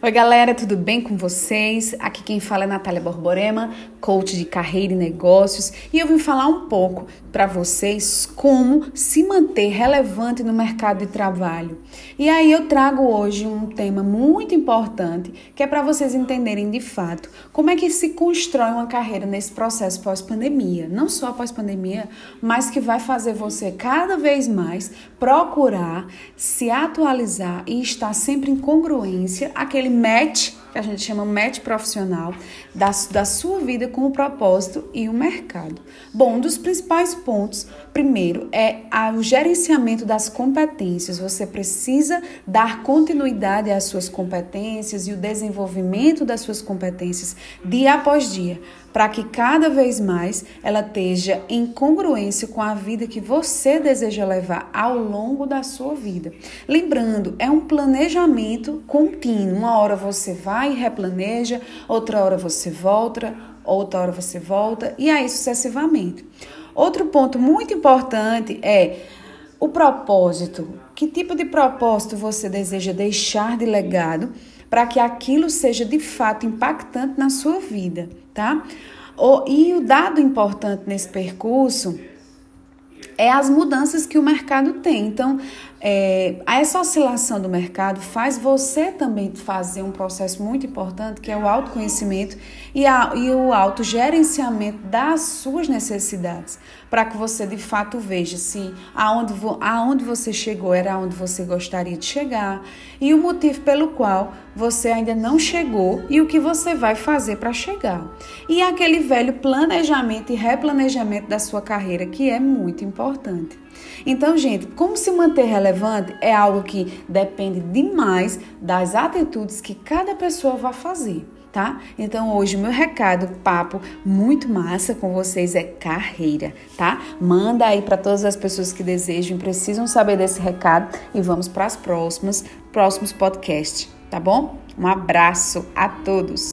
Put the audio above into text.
Oi, galera, tudo bem com vocês? Aqui quem fala é Natália Borborema, coach de carreira e negócios, e eu vim falar um pouco para vocês como se manter relevante no mercado de trabalho. E aí eu trago hoje um tema muito importante, que é para vocês entenderem de fato como é que se constrói uma carreira nesse processo pós-pandemia, não só pós-pandemia, mas que vai fazer você cada vez mais procurar se atualizar e estar sempre em congruência aquele match, que a gente chama match profissional, da, da sua vida com o propósito e o mercado. Bom, um dos principais pontos, primeiro, é o gerenciamento das competências. Você precisa dar continuidade às suas competências e o desenvolvimento das suas competências dia após dia, para que cada vez mais ela esteja em congruência com a vida que você deseja levar ao longo da sua vida. Lembrando, é um planejamento contínuo. Uma hora você vai e replaneja, outra hora você volta, outra hora você volta e aí sucessivamente. Outro ponto muito importante é o propósito. Que tipo de propósito você deseja deixar de legado para que aquilo seja de fato impactante na sua vida, tá? E o dado importante nesse percurso é as mudanças que o mercado tem. Então, é, essa oscilação do mercado faz você também fazer um processo muito importante, que é o autoconhecimento e, a, e o autogerenciamento das suas necessidades, para que você de fato veja se aonde, aonde você chegou era aonde você gostaria de chegar e o motivo pelo qual você ainda não chegou e o que você vai fazer para chegar. E aquele velho planejamento e replanejamento da sua carreira, que é muito importante. Então, gente, como se manter relevante é algo que depende demais das atitudes que cada pessoa vai fazer. Tá? Então hoje meu recado, papo muito massa com vocês é carreira, tá? Manda aí para todas as pessoas que desejam precisam saber desse recado e vamos para as próximas próximos podcasts, tá bom? Um abraço a todos.